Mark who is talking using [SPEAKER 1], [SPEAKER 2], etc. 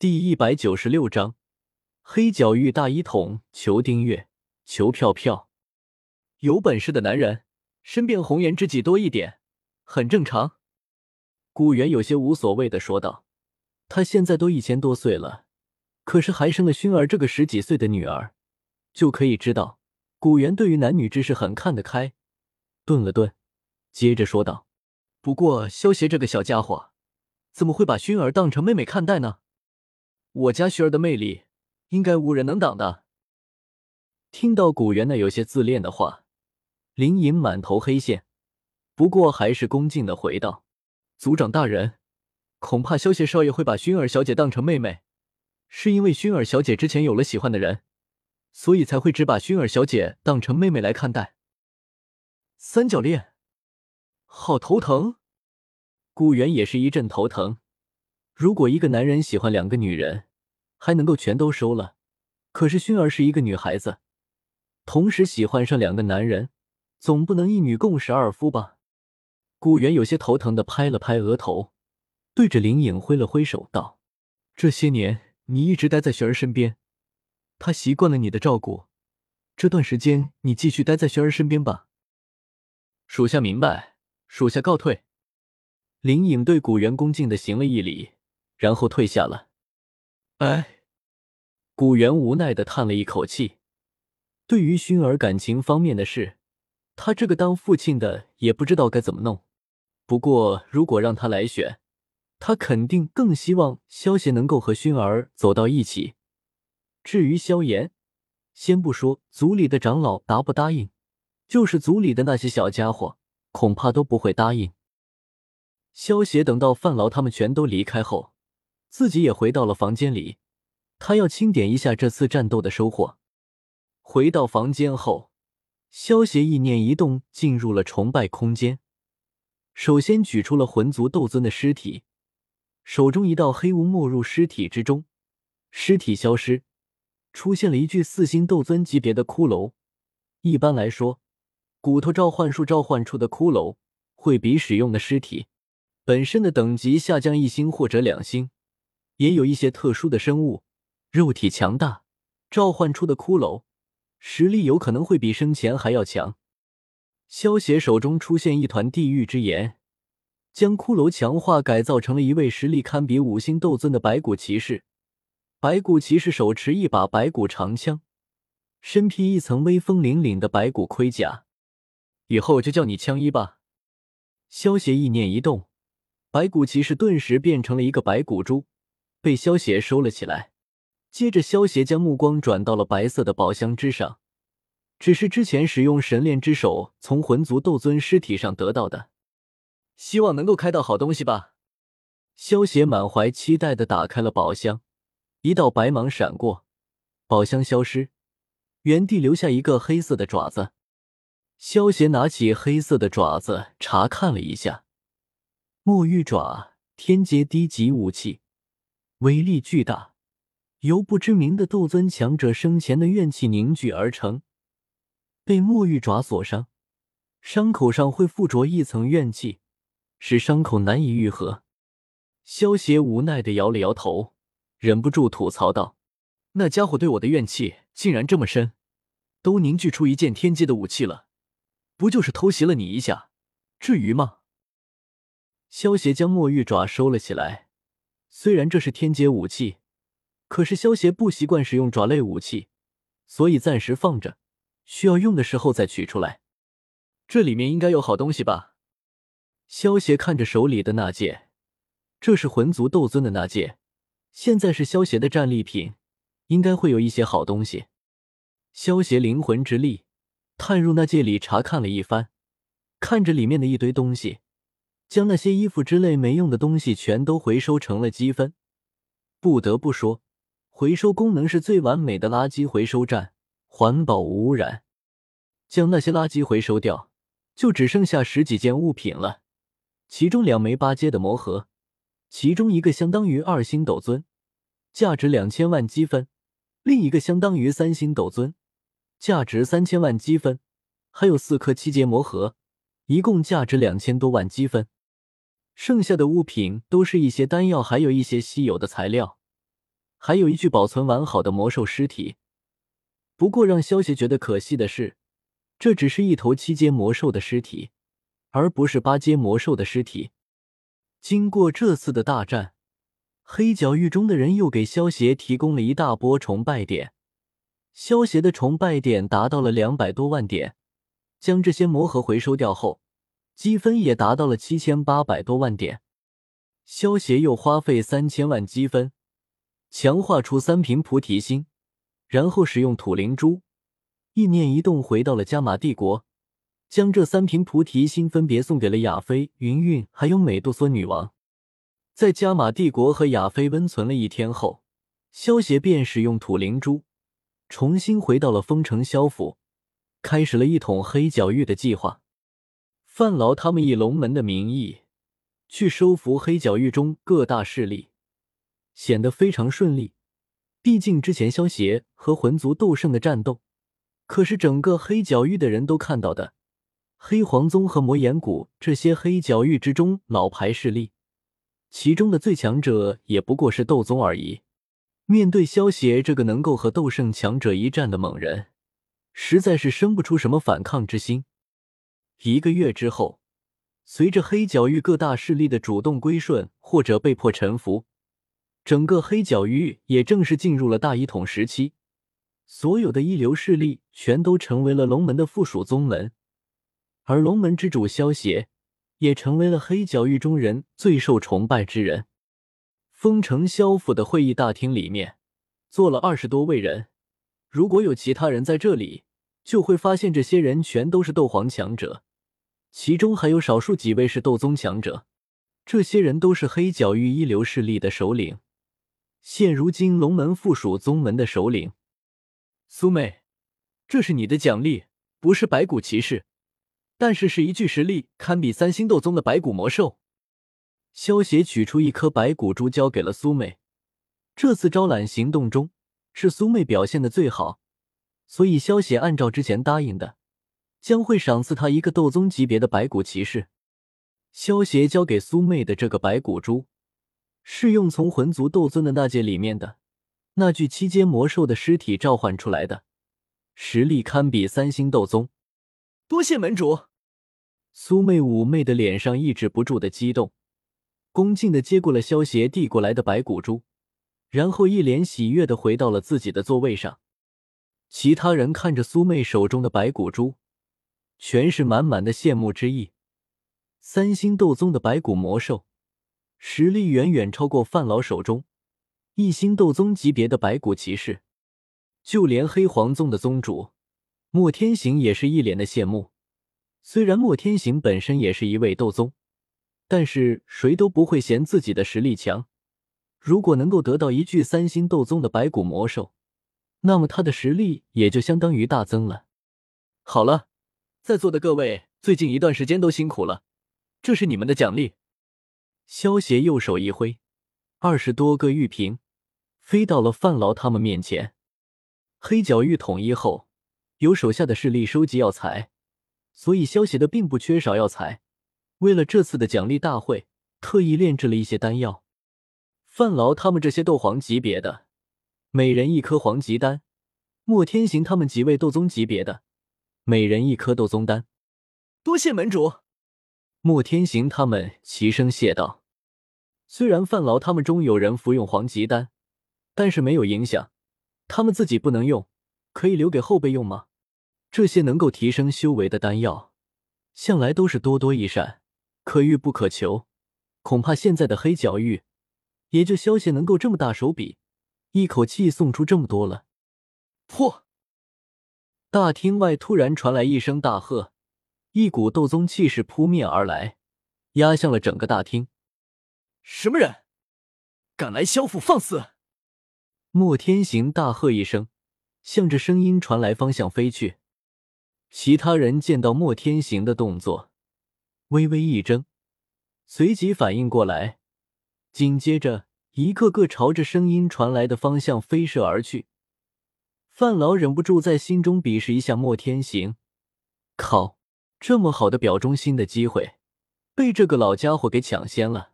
[SPEAKER 1] 第一百九十六章黑角域大一统。求订阅，求票票。有本事的男人身边红颜知己多一点，很正常。古元有些无所谓的说道：“他现在都一千多岁了，可是还生了薰儿这个十几岁的女儿，就可以知道古元对于男女之事很看得开。”顿了顿，接着说道：“不过萧协这个小家伙，怎么会把薰儿当成妹妹看待呢？我家薰儿的魅力，应该无人能挡的。”听到古元那有些自恋的话，林隐满头黑线，不过还是恭敬的回道：“族长大人，恐怕萧协少爷会把薰儿小姐当成妹妹，是因为薰儿小姐之前有了喜欢的人，所以才会只把薰儿小姐当成妹妹来看待。”三角恋，好头疼。古元也是一阵头疼。如果一个男人喜欢两个女人，还能够全都收了，可是薰儿是一个女孩子。同时喜欢上两个男人，总不能一女共侍二夫吧？古元有些头疼的拍了拍额头，对着林颖挥了挥手，道：“这些年你一直待在雪儿身边，她习惯了你的照顾。这段时间你继续待在雪儿身边吧。”属下明白，属下告退。林颖对古元恭敬的行了一礼，然后退下了。哎，古元无奈的叹了一口气。对于熏儿感情方面的事，他这个当父亲的也不知道该怎么弄。不过，如果让他来选，他肯定更希望萧协能够和熏儿走到一起。至于萧炎，先不说族里的长老答不答应，就是族里的那些小家伙，恐怕都不会答应。萧协等到范劳他们全都离开后，自己也回到了房间里，他要清点一下这次战斗的收获。回到房间后，萧协意念一动，进入了崇拜空间。首先举出了魂族斗尊的尸体，手中一道黑雾没入尸体之中，尸体消失，出现了一具四星斗尊级别的骷髅。一般来说，骨头召唤术召唤出的骷髅会比使用的尸体本身的等级下降一星或者两星。也有一些特殊的生物，肉体强大，召唤出的骷髅。实力有可能会比生前还要强。萧协手中出现一团地狱之炎，将骷髅强化改造成了一位实力堪比五星斗尊的白骨骑士。白骨骑士手持一把白骨长枪，身披一层威风凛凛的白骨盔甲。以后就叫你枪一吧。萧协意念一动，白骨骑士顿时变成了一个白骨猪，被萧协收了起来。接着，萧协将目光转到了白色的宝箱之上，只是之前使用神炼之手从魂族斗尊尸体上得到的，希望能够开到好东西吧。萧协满怀期待的打开了宝箱，一道白芒闪过，宝箱消失，原地留下一个黑色的爪子。萧协拿起黑色的爪子查看了一下，墨玉爪，天阶低级武器，威力巨大。由不知名的斗尊强者生前的怨气凝聚而成，被墨玉爪所伤，伤口上会附着一层怨气，使伤口难以愈合。萧协无奈的摇了摇头，忍不住吐槽道：“那家伙对我的怨气竟然这么深，都凝聚出一件天阶的武器了，不就是偷袭了你一下，至于吗？”萧协将墨玉爪收了起来，虽然这是天阶武器。可是萧协不习惯使用爪类武器，所以暂时放着，需要用的时候再取出来。这里面应该有好东西吧？萧协看着手里的那戒，这是魂族斗尊的那戒，现在是萧协的战利品，应该会有一些好东西。萧协灵魂之力探入那戒里查看了一番，看着里面的一堆东西，将那些衣服之类没用的东西全都回收成了积分。不得不说。回收功能是最完美的垃圾回收站，环保无污染。将那些垃圾回收掉，就只剩下十几件物品了。其中两枚八阶的魔盒，其中一个相当于二星斗尊，价值两千万积分；另一个相当于三星斗尊，价值三千万积分。还有四颗七阶魔盒，一共价值两千多万积分。剩下的物品都是一些丹药，还有一些稀有的材料。还有一具保存完好的魔兽尸体。不过让萧协觉得可惜的是，这只是一头七阶魔兽的尸体，而不是八阶魔兽的尸体。经过这次的大战，黑角域中的人又给萧协提供了一大波崇拜点，萧协的崇拜点达到了两百多万点。将这些魔盒回收掉后，积分也达到了七千八百多万点。萧协又花费三千万积分，强化出三瓶菩提心，然后使用土灵珠，意念一动回到了加玛帝国，将这三瓶菩提心分别送给了亚菲、云韵还有美杜莎女王。在加玛帝国和亚菲温存了一天后，萧协便使用土灵珠，重新回到了丰城萧府。开始了一统黑角域的计划。范劳他们以龙门的名义去收服黑角域中各大势力，显得非常顺利。毕竟之前萧协和魂族斗圣的战斗，可是整个黑角域的人都看到的。黑皇宗和魔岩谷这些黑角域之中老牌势力，其中的最强者也不过是斗宗而已。面对萧协这个能够和斗圣强者一战的猛人。实在是生不出什么反抗之心。一个月之后，随着黑角域各大势力的主动归顺或者被迫臣服，整个黑角域也正式进入了大一统时期。所有的一流势力全都成为了龙门的附属宗门，而龙门之主萧协也成为了黑角域中人最受崇拜之人。丰城萧府的会议大厅里面坐了二十多位人。如果有其他人在这里，就会发现这些人全都是斗皇强者，其中还有少数几位是斗宗强者。这些人都是黑角域一流势力的首领，现如今龙门附属宗门的首领。苏妹，这是你的奖励，不是白骨骑士，但是是一具实力堪比三星斗宗的白骨魔兽。萧协取出一颗白骨珠，交给了苏妹。这次招揽行动中。是苏妹表现的最好，所以萧协按照之前答应的，将会赏赐他一个斗宗级别的白骨骑士。萧协交给苏妹的这个白骨珠，是用从魂族斗尊的那界里面的那具七阶魔兽的尸体召唤出来的，实力堪比三星斗宗。
[SPEAKER 2] 多谢门主。
[SPEAKER 1] 苏妹妩媚的脸上抑制不住的激动，恭敬的接过了萧协递过来的白骨珠。然后一脸喜悦的回到了自己的座位上。其他人看着苏妹手中的白骨珠，全是满满的羡慕之意。三星斗宗的白骨魔兽，实力远远超过范老手中一星斗宗级别的白骨骑士。就连黑皇宗的宗主莫天行也是一脸的羡慕。虽然莫天行本身也是一位斗宗，但是谁都不会嫌自己的实力强。如果能够得到一具三星斗宗的白骨魔兽，那么他的实力也就相当于大增了。好了，在座的各位最近一段时间都辛苦了，这是你们的奖励。萧协右手一挥，二十多个玉瓶飞到了范劳他们面前。黑角域统一后，由手下的势力收集药材，所以萧协的并不缺少药材。为了这次的奖励大会，特意炼制了一些丹药。范劳他们这些斗皇级别的，每人一颗黄级丹；莫天行他们几位斗宗级别的，每人一颗斗宗丹。
[SPEAKER 2] 多谢门主。
[SPEAKER 1] 莫天行他们齐声谢道。虽然范劳他们中有人服用黄级丹，但是没有影响，他们自己不能用，可以留给后辈用吗？这些能够提升修为的丹药，向来都是多多益善，可遇不可求。恐怕现在的黑角域。也就萧协能够这么大手笔，一口气送出这么多了。
[SPEAKER 2] 破！
[SPEAKER 1] 大厅外突然传来一声大喝，一股斗宗气势扑面而来，压向了整个大厅。
[SPEAKER 2] 什么人敢来萧府放肆？
[SPEAKER 1] 莫天行大喝一声，向着声音传来方向飞去。其他人见到莫天行的动作，微微一怔，随即反应过来。紧接着，一个个朝着声音传来的方向飞射而去。范老忍不住在心中鄙视一下莫天行：“靠，这么好的表忠心的机会，被这个老家伙给抢先了。”